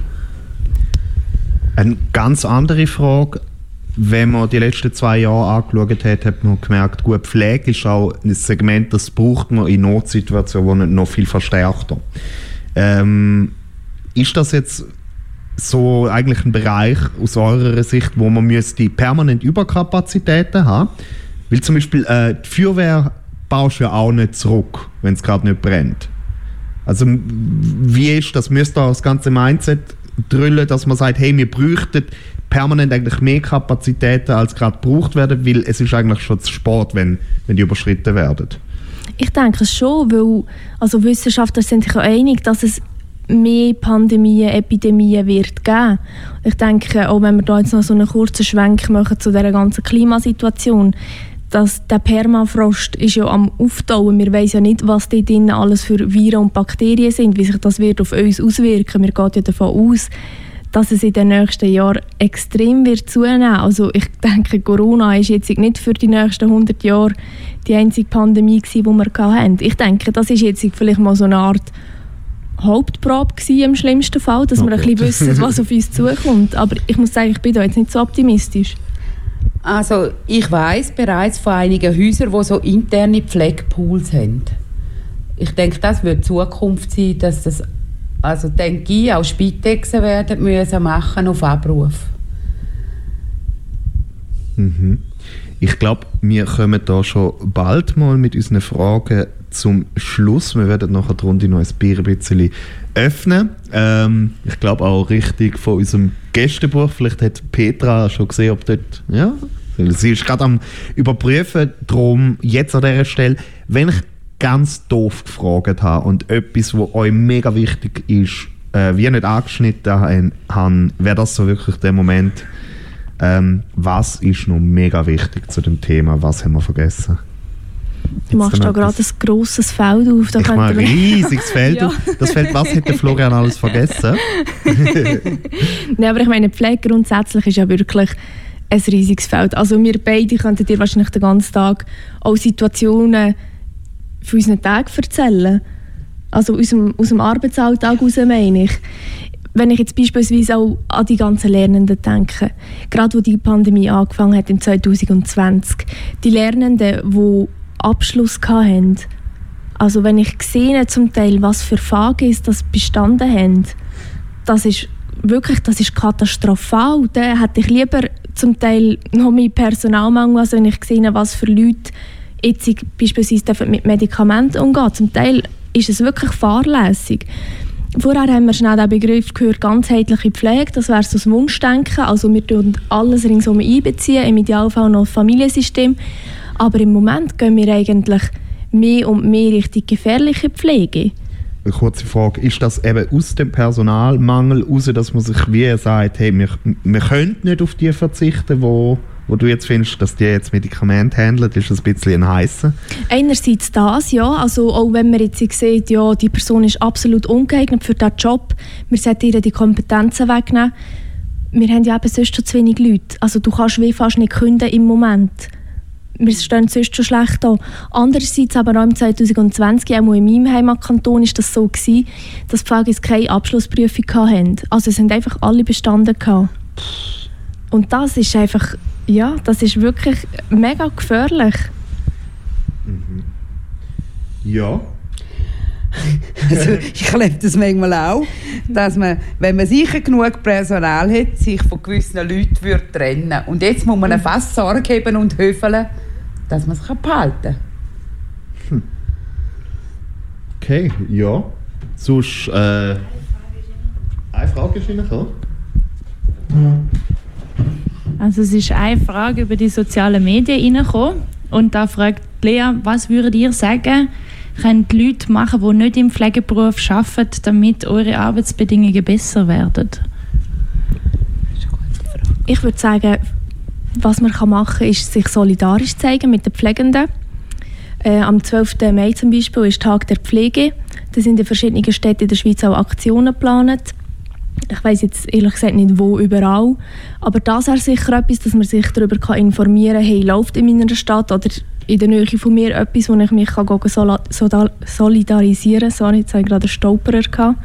Eine ganz andere Frage wenn man die letzten zwei Jahre angeschaut hat, hat man gemerkt, gut, Pflege ist auch ein Segment, das braucht man in Notsituationen noch viel verstärkter. Ähm, ist das jetzt so eigentlich ein Bereich aus eurer Sicht, wo man müsste permanent Überkapazitäten haben? Weil zum Beispiel äh, die Feuerwehr baust du ja auch nicht zurück, wenn es gerade nicht brennt. Also wie ist das? Müsste das ganze Mindset drüllen, dass man sagt, hey, wir bräuchten permanent eigentlich mehr Kapazitäten als gerade gebraucht werden, weil es ist eigentlich schon zu spät, wenn, wenn die überschritten werden. Ich denke schon, weil also Wissenschaftler sind sich einig, dass es mehr Pandemien, Epidemien wird geben. Ich denke, auch wenn wir da jetzt noch so einen kurzen Schwenk machen zu dieser ganzen Klimasituation, dass der Permafrost ist ja am Auftauen. Wir wissen ja nicht, was dort drin alles für Viren und Bakterien sind, wie sich das wird auf uns auswirken. Wir gehen ja davon aus, dass es in den nächsten Jahren extrem wird zunehmen. Also ich denke, Corona ist jetzt nicht für die nächsten 100 Jahre die einzige Pandemie gewesen, die wir hatten. Ich denke, das ist jetzt vielleicht mal so eine Art Hauptprobe gewesen, im schlimmsten Fall, dass Oh wir ein bisschen wissen, was auf uns zukommt. Aber ich muss sagen, ich bin da jetzt nicht so optimistisch. Also ich weiß bereits von einigen Häusern, die so interne Pflegepools haben. Ich denke, das wird die Zukunft sein, dass das, also denke ich, auch Spitexen werden müssen machen auf Abruf. Mhm. Ich glaube, wir kommen da schon bald mal mit unseren Fragen zum Schluss. Wir werden nachher die Runde noch ein Bier ein bisschen öffnen. Ähm, ich glaube auch richtig von unserem Gästebuch. Vielleicht hat Petra schon gesehen, ob dort. Ja, sie ist gerade am Überprüfen. Darum jetzt an dieser Stelle, wenn ich ganz doof gefragt habe und etwas, was euch mega wichtig ist, äh, wie nicht angeschnitten habe, wäre das so wirklich der Moment, ähm, was ist noch mega wichtig zu dem Thema? Was haben wir vergessen? Du machst da gerade ein grosses Feld auf. Da Ich mache ein riesiges Feld. Ja. auf. Das Feld, was hätte Florian alles vergessen? Nein, aber ich meine, Pflege grundsätzlich ist ja wirklich ein riesiges Feld. Also wir beide könnten dir wahrscheinlich den ganzen Tag auch Situationen von unseren Tagen erzählen. Also aus dem, aus dem Arbeitsalltag heraus meine ich. Wenn ich jetzt beispielsweise auch an die ganzen Lernenden denke, gerade wo die Pandemie angefangen hat im 2020, die Lernenden, die Abschluss hatten, also wenn ich sehe zum Teil, was für Fagis das bestanden haben, das ist wirklich, das ist katastrophal. Da hätte ich lieber zum Teil noch mehr Personalmangel, also wenn ich sehe, was für Leute jetzt beispielsweise mit Medikamenten umgehen. Zum Teil ist es wirklich fahrlässig. Vorher haben wir schnell den Begriff gehört, ganzheitliche Pflege, das wäre so das Wunschdenken. Also wir tun alles ringsum einbeziehen, im Idealfall noch das Familiensystem. Aber im Moment gehen wir eigentlich mehr und mehr Richtung gefährliche Pflege. Eine kurze Frage. Ist das eben aus dem Personalmangel raus, dass man sich wie sagt, hey, wir, wir können nicht auf die verzichten, wo, wo du jetzt findest, dass die jetzt Medikamente handeln? Ist ein bisschen ein heissen? Einerseits das, ja. Also auch wenn man jetzt sieht, ja, die Person ist absolut ungeeignet für diesen Job, wir sollten ihr die Kompetenzen wegnehmen. Wir haben ja eben sonst schon zu wenig Leute. Also du kannst wie fast nicht künden im Moment. Wir stehen sonst schon schlecht da. Andererseits aber auch im 2020, auch in meinem Heimatkanton, ist das so gewesen, dass die Pflegis keine Abschlussprüfung hatten. Also es haben einfach alle bestanden gehabt. Und das ist einfach, ja, das ist wirklich mega gefährlich. Ja. Also ich erlebe das manchmal auch, dass man, wenn man sicher genug Personal hat, sich von gewissen Leuten würde trennen Und jetzt muss man fast Sorge haben und höfeln, dass man es behalten kann. Okay, ja. Sonst, äh, eine Frage ist reingekommen. Also es ist eine Frage über die sozialen Medien reingekommen und da fragt Lea, was würdet ihr sagen, können die Leute machen, die nicht im Pflegeberuf arbeiten, damit eure Arbeitsbedingungen besser werden? Ich würde sagen, was man machen kann, ist sich solidarisch zeigen mit den Pflegenden. Äh, am 12. Mai zum Beispiel ist Tag der Pflege. Da sind in verschiedenen Städten in der Schweiz auch Aktionen geplant. Ich weiß jetzt ehrlich gesagt nicht, wo überall. Aber das wäre sicher etwas, dass man sich darüber kann informieren kann, hey, läuft in meiner Stadt oder in der Nähe von mir etwas, wo ich mich kann solidarisieren kann. Sorry, jetzt habe ich gerade einen Stolperer. Gehabt.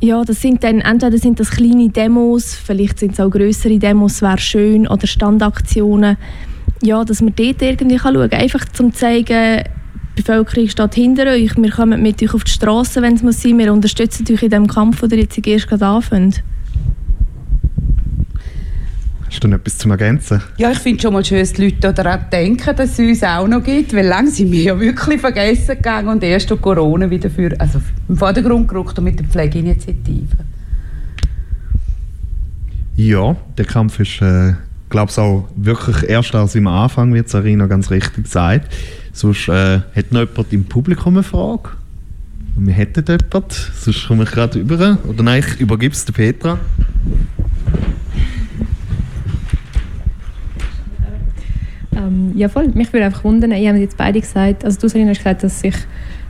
Ja, das sind dann, entweder sind das kleine Demos, vielleicht sind es auch größere Demos, wäre schön, oder Standaktionen. Ja, dass man dort irgendwie kann schauen kann. Einfach zum zeigen, die Bevölkerung steht hinter euch, wir kommen mit euch auf die Straße, wenn es muss sein, wir unterstützen euch in dem Kampf, der jetzt erst gerade anfängt. Hast du noch etwas zum Ergänzen? Ja, ich finde schon mal schön, dass die Leute daran denken, dass es uns auch noch gibt, weil lange sind wir ja wirklich vergessen gegangen und erst durch Corona wieder für, also im Vordergrund gerückt und mit der Pflegeinitiative. Ja, der Kampf ist, äh, glaube ich, auch wirklich erst als am Anfang, wie Sarina ganz richtig gesagt. Sonst äh, hat noch jemand im Publikum eine Frage? Wir hätten jemanden, sonst komme ich gerade über. Oder nein, ich übergebe es der Petra. Ähm, ja, voll. Mich würde einfach wundern, ihr habt jetzt beide gesagt, also du Selina, hast gesagt, dass sich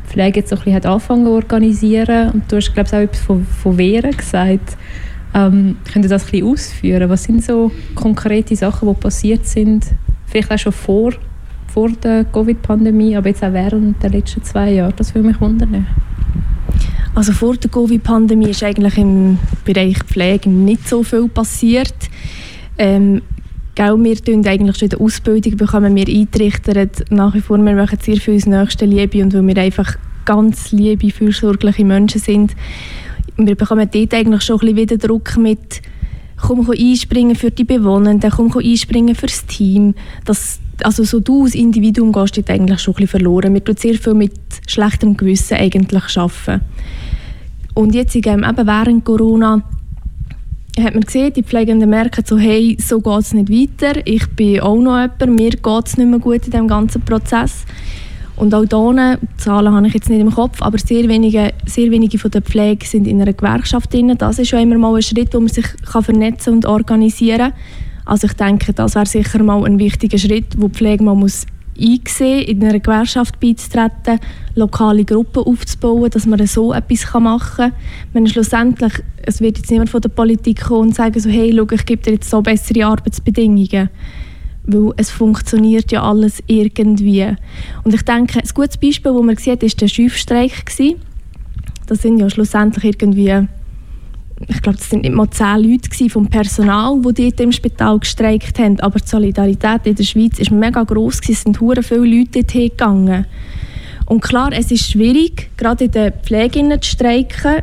Pflege jetzt so ein bisschen hat angefangen zu organisieren und du hast, glaube ich, auch etwas von, von Wehren gesagt. Ähm, könnt ihr das ein bisschen ausführen? Was sind so konkrete Sachen, die passiert sind? Vielleicht auch schon vor, vor der Covid-Pandemie, aber jetzt auch während der letzten zwei Jahre. Das würde mich wundern. Also vor der Covid-Pandemie ist eigentlich im Bereich Pflege nicht so viel passiert. Ähm, Gell, wir tun eigentlich schon in Ausbildung bekommen wir eintrichtert nach wie vor, wir machen sehr viel uns nächste Liebe und weil wir einfach ganz liebe, fürsorgliche Menschen sind, wir bekommen dort eigentlich schon ein bisschen wieder Druck mit komm, komm einspringen für die Bewohnenden, komm, komm einspringen für das Team. Das, also so du als Individuum gehst dort eigentlich schon ein bisschen verloren. Wir tun sehr viel mit schlechtem Gewissen eigentlich arbeiten. Und jetzt eben während Corona hat man gesehen, die Pflegenden merken so, hey, so geht es nicht weiter, ich bin auch noch jemand, mir geht es nicht mehr gut in diesem ganzen Prozess. Und auch hier, Zahlen habe ich jetzt nicht im Kopf, aber sehr wenige, sehr wenige von der Pflege sind in einer Gewerkschaft drin. Das ist schon immer mal ein Schritt, wo man sich kann vernetzen und organisieren kann. Also ich denke, das wäre sicher mal ein wichtiger Schritt, wo die Pflege mal muss eingesehen, in einer Gewerkschaft beizutreten, lokale Gruppen aufzubauen, dass man so etwas machen kann. Wenn schlussendlich, es wird jetzt niemand von der Politik kommen und sagen so, hey, schau, ich gebe dir jetzt so bessere Arbeitsbedingungen. Weil es funktioniert ja alles irgendwie. Und ich denke, ein gutes Beispiel, das man sieht, war der Schiffstreik. Das sind ja schlussendlich irgendwie ich glaube, es sind nicht mal zehn Leute vom Personal, die dort im Spital gestreikt haben, aber die Solidarität in der Schweiz ist mega groß Es sind hure viele Leute dort gegangen. Und klar, es ist schwierig, gerade in den Pfleginnen zu streiken.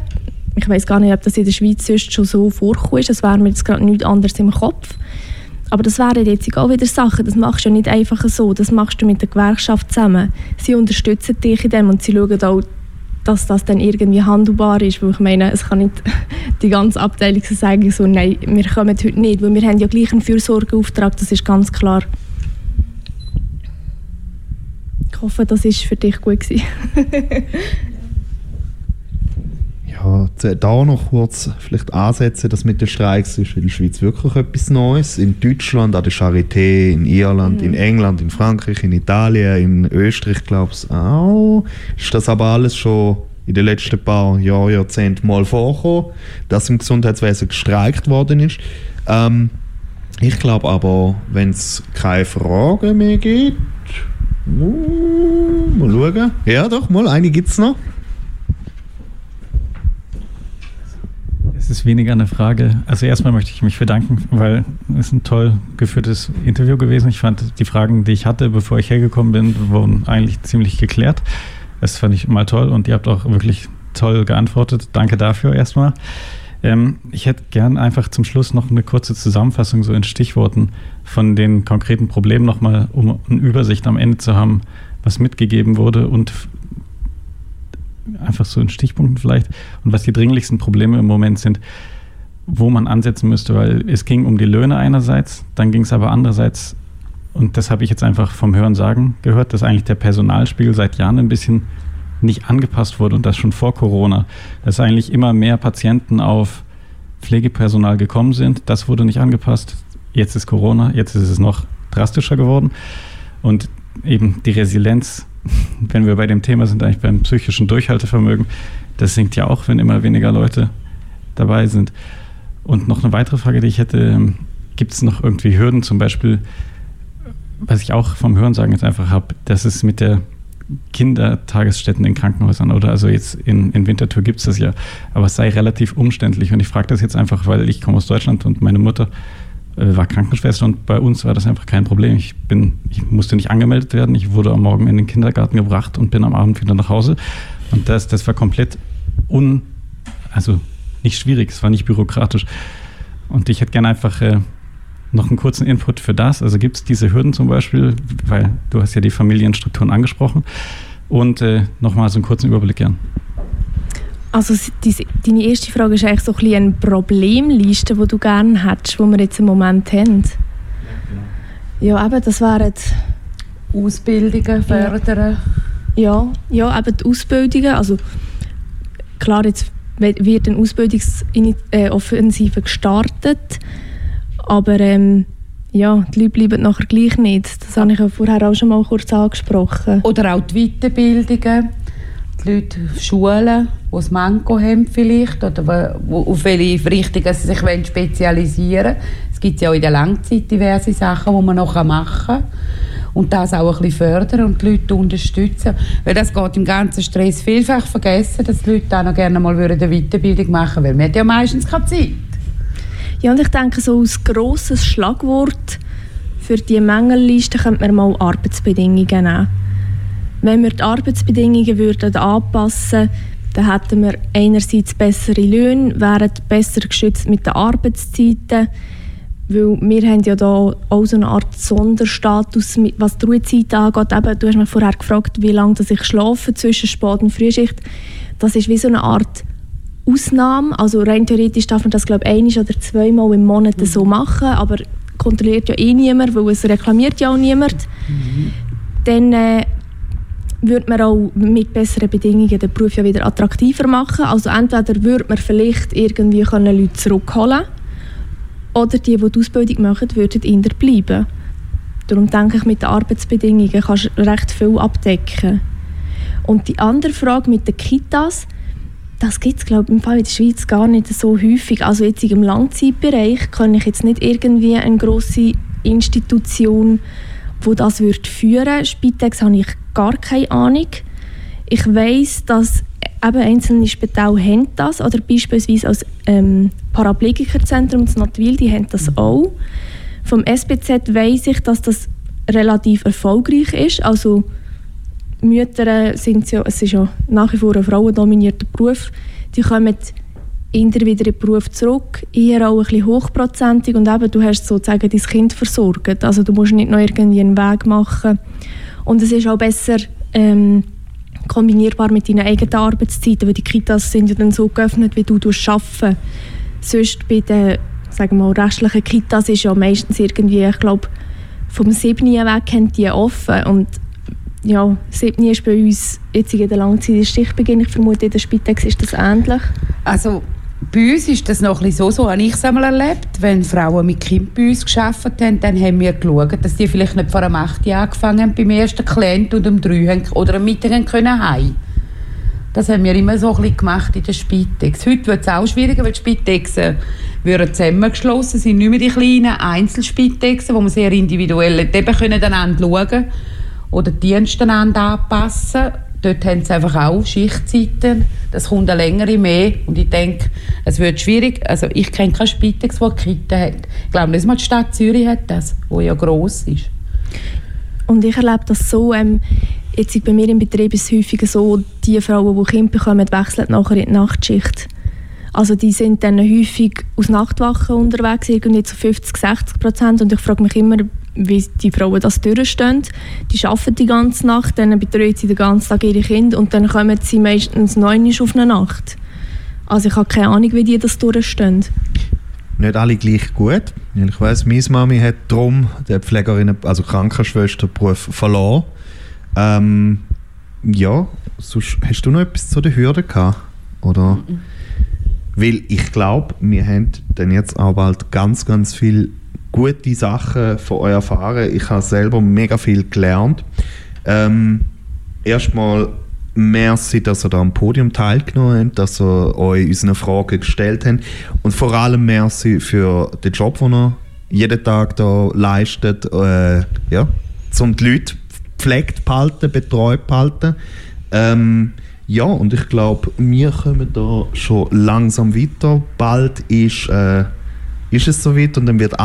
Ich weiß gar nicht, ob das in der Schweiz sonst schon so vorkommt. Das wäre mir jetzt gerade nichts anderes im Kopf. Aber das wären jetzt auch wieder Sachen, das machst du ja nicht einfach so, das machst du mit der Gewerkschaft zusammen. Sie unterstützen dich in dem und sie schauen auch, dass das dann irgendwie handelbar ist, weil ich meine, es kann nicht die ganze Abteilung so sagen, so, nein, wir kommen heute nicht, weil wir haben ja gleich einen Fürsorgeauftrag, das ist ganz klar. Ich hoffe, das ist für dich gut gewesen. ja, da noch kurz vielleicht ansetzen, dass mit den Streiks ist in der Schweiz wirklich etwas Neues. In Deutschland, an der Charité, in Irland, mhm. in England, in Frankreich, in Italien, in Österreich, glaube ich auch. Ist das aber alles schon in den letzten paar Jahren, Jahrzehnten mal vorgekommen, dass im Gesundheitswesen gestreikt worden ist. Ähm, ich glaube aber, wenn es keine Fragen mehr gibt, uh, mal schauen. Ja, doch, mal, eine gibt es noch. Es ist weniger eine Frage. Also erstmal möchte ich mich bedanken, weil es ein toll geführtes Interview gewesen. Ich fand die Fragen, die ich hatte, bevor ich hergekommen bin, wurden eigentlich ziemlich geklärt. Das fand ich mal toll und ihr habt auch wirklich toll geantwortet. Danke dafür erstmal. Ähm, ich hätte gern einfach zum Schluss noch eine kurze Zusammenfassung so in Stichworten von den konkreten Problemen nochmal, um eine Übersicht am Ende zu haben, was mitgegeben wurde und einfach so in Stichpunkten vielleicht und was die dringlichsten Probleme im Moment sind, wo man ansetzen müsste, weil es ging um die Löhne einerseits, dann ging es aber andererseits, und das habe ich jetzt einfach vom Hören sagen gehört, dass eigentlich der Personalspiegel seit Jahren ein bisschen nicht angepasst wurde und das schon vor Corona, dass eigentlich immer mehr Patienten auf Pflegepersonal gekommen sind. Das wurde nicht angepasst. Jetzt ist Corona, jetzt ist es noch drastischer geworden. Und eben die Resilienz wenn wir bei dem Thema sind, eigentlich beim psychischen Durchhaltevermögen, das sinkt ja auch, wenn immer weniger Leute dabei sind. Und noch eine weitere Frage, die ich hätte, gibt es noch irgendwie Hürden, zum Beispiel, was ich auch vom Hörensagen jetzt einfach habe, dass es mit der Kindertagesstätten in Krankenhäusern oder also jetzt in, in Winterthur gibt es das ja, aber es sei relativ umständlich. Und ich frage das jetzt einfach, weil ich komme aus Deutschland und meine Mutter war Krankenschwester und bei uns war das einfach kein Problem. Ich, bin, ich musste nicht angemeldet werden, ich wurde am Morgen in den Kindergarten gebracht und bin am Abend wieder nach Hause. Und das, das war komplett un, also nicht schwierig, es war nicht bürokratisch. Und ich hätte gerne einfach äh, noch einen kurzen Input für das. Also gibt es diese Hürden zum Beispiel, weil du hast ja die Familienstrukturen angesprochen. Und äh, nochmal so einen kurzen Überblick gern. Also deine erste Frage ist eigentlich so ein bisschen eine Problemliste, die du gerne hättest, die wir jetzt im Moment haben. Ja, eben, das wären... Ausbildungen fördern. Ja, ja, eben die Ausbildungen. Also klar, jetzt wird eine Ausbildungsoffensive gestartet, aber ähm, ja, die Leute bleiben nachher gleich nicht. Das habe ich ja vorher auch schon mal kurz angesprochen. Oder auch die Weiterbildungen die Leute Schulen, die ein Manko haben vielleicht, oder wo, auf welche Richtungen sie sich spezialisieren wollen. Es gibt ja auch in der Langzeit diverse Sachen, die man noch machen kann. und das auch ein bisschen fördern und die Leute unterstützen. Weil das geht im ganzen Stress vielfach vergessen, dass die Leute auch noch gerne mal eine Weiterbildung machen würden, weil man hat ja meistens keine Zeit. Ja, und ich denke, so als grosses Schlagwort für die Mängelliste könnte man mal Arbeitsbedingungen nehmen. Wenn wir die Arbeitsbedingungen würden anpassen dann hätten wir einerseits bessere Löhne, wären besser geschützt mit den Arbeitszeiten, weil wir haben ja da auch so eine Art Sonderstatus, was die Ruhezeit angeht. Eben, du hast mich vorher gefragt, wie lange ich schlafe zwischen Spät- und Frühschicht. Das ist wie so eine Art Ausnahme. Also rein theoretisch darf man das glaube ich ein oder zweimal im Monat mhm. so machen, aber kontrolliert ja eh niemand, weil es reklamiert ja auch niemand. Mhm. Dann äh, würde man auch mit besseren Bedingungen den Beruf ja wieder attraktiver machen. Also entweder würde man vielleicht irgendwie können Leute zurückholen oder die, die die Ausbildung machen, würden in der bleiben. Darum denke ich, mit den Arbeitsbedingungen kannst du recht viel abdecken. Und die andere Frage mit den Kitas, das gibt es glaube ich im Fall in der Schweiz gar nicht so häufig. Also jetzt im Langzeitbereich kann ich jetzt nicht irgendwie eine grosse Institution, wo das wird führen. Spitex habe ich gar keine Ahnung. Ich weiß, dass eben einzelne Spitäler haben das oder beispielsweise als ähm, Paraplegikerzentrum in Natwil, die haben das auch. Vom SBZ weiß ich, dass das relativ erfolgreich ist. Also Mütter sind ja, es ist ja nach wie vor ein frauendominierter Beruf, die kommen immer wieder in den Beruf zurück, eher auch ein bisschen hochprozentig und eben, du hast sozusagen dein Kind versorgt, also du musst nicht noch irgendwie einen Weg machen und es ist auch besser ähm, kombinierbar mit deinen eigenen Arbeitszeiten, weil die Kitas sind ja dann so geöffnet, wie du arbeiten Sonst bei den sagen wir mal, restlichen Kitas ist ja meistens irgendwie, ich glaube, vom 7. weg haben die offen und ja, 7 ist bei uns jetzt in der Langzeit Stichbeginn. Ich vermute, in der Spitex ist das ähnlich. Also bei uns ist das noch ein so, so habe ich es einmal erlebt. Wenn Frauen mit Kind bei uns gearbeitet haben, dann haben wir geschaut, dass die vielleicht nicht vor einem 8 Jahr angefangen haben beim ersten Klient und um 3 haben, oder am Mittag haben können heim. Das haben wir immer so ein gemacht in der Spitex. Heute wird es auch schwieriger, weil die Spitexen werden zusammengeschlossen sind, nicht mehr die kleinen Einzelspitexen, wo man sehr individuell eben können schauen können oder die Dienste anpassen Dort haben sie einfach auch Schichtzeiten. Das kommt eine längere mehr. Und ich denke, es wird schwierig. Also ich kenne keine Spitex, die Kita hat. Ich glaube, nicht mal die Stadt Zürich hat das, wo ja gross ist. Und ich erlebe das so, ähm, jetzt bei mir im Betrieb ist es häufig so, die Frauen, die Kinder bekommen, wechseln nachher in die Nachtschicht. Also die sind dann häufig aus Nachtwachen unterwegs, irgendwie zu 50, 60 Prozent. Und ich frage mich immer, wie die Frauen das durchstehen. Die arbeiten die ganze Nacht, dann betreuen sie den ganzen Tag ihre Kinder und dann kommen sie meistens neun auf eine Nacht. Also ich habe keine Ahnung, wie die das durchstehen. Nicht alle gleich gut. Ich weiß, meine Mami hat darum den Pflegerinnen, also Krankenschwesterberuf verloren. Ähm, ja, sonst, hast du noch etwas zu den Hürden gehabt? Oder? Mhm. Weil ich glaube, wir haben dann jetzt auch bald ganz, ganz viel gute Sachen von euch erfahren. Ich habe selber mega viel gelernt. Ähm, erstmal merci, dass ihr da am Podium teilgenommen habt, dass ihr euch unsere Fragen gestellt habt und vor allem merci für den Job, den ihr jeden Tag da leistet, äh, ja, um die Leute gepflegt behalten, betreut behalten. Ähm, ja, und ich glaube, wir kommen da schon langsam weiter. Bald ist, äh, ist es soweit und dann wird